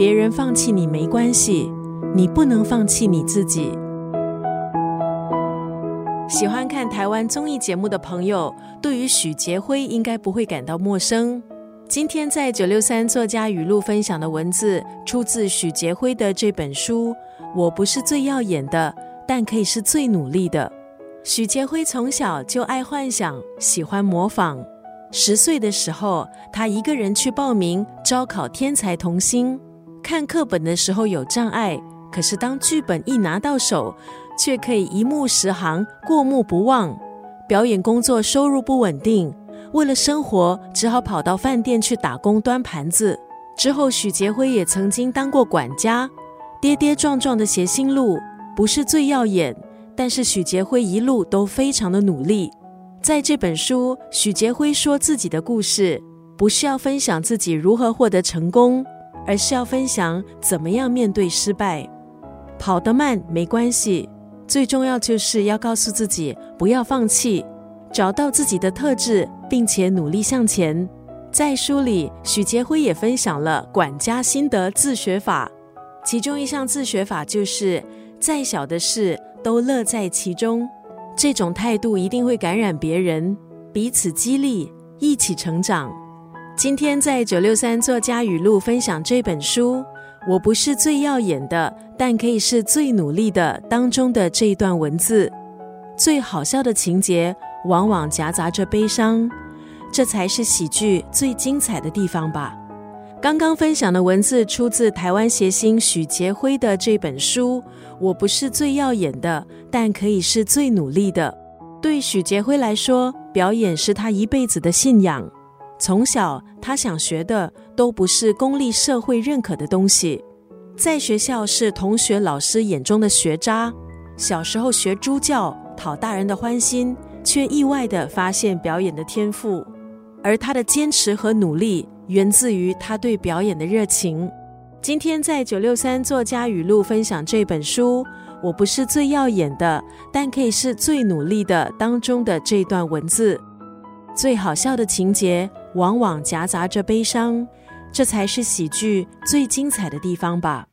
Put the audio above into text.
别人放弃你没关系，你不能放弃你自己。喜欢看台湾综艺节目的朋友，对于许杰辉应该不会感到陌生。今天在九六三作家语录分享的文字，出自许杰辉的这本书。我不是最耀眼的，但可以是最努力的。许杰辉从小就爱幻想，喜欢模仿。十岁的时候，他一个人去报名招考天才童星。看课本的时候有障碍，可是当剧本一拿到手，却可以一目十行，过目不忘。表演工作收入不稳定，为了生活，只好跑到饭店去打工端盘子。之后，许杰辉也曾经当过管家。跌跌撞撞的谐星路不是最耀眼，但是许杰辉一路都非常的努力。在这本书，许杰辉说自己的故事，不是要分享自己如何获得成功，而是要分享怎么样面对失败。跑得慢没关系，最重要就是要告诉自己不要放弃，找到自己的特质，并且努力向前。在书里，许杰辉也分享了管家心得自学法。其中一项自学法就是，再小的事都乐在其中。这种态度一定会感染别人，彼此激励，一起成长。今天在九六三作家语录分享这本书，我不是最耀眼的，但可以是最努力的当中的这一段文字。最好笑的情节往往夹杂着悲伤，这才是喜剧最精彩的地方吧。刚刚分享的文字出自台湾谐星许杰辉的这本书。我不是最耀眼的，但可以是最努力的。对许杰辉来说，表演是他一辈子的信仰。从小，他想学的都不是公立社会认可的东西。在学校是同学、老师眼中的学渣。小时候学猪叫，讨大人的欢心，却意外的发现表演的天赋。而他的坚持和努力。源自于他对表演的热情。今天在九六三作家语录分享这本书，我不是最耀眼的，但可以是最努力的当中的这段文字。最好笑的情节往往夹杂着悲伤，这才是喜剧最精彩的地方吧。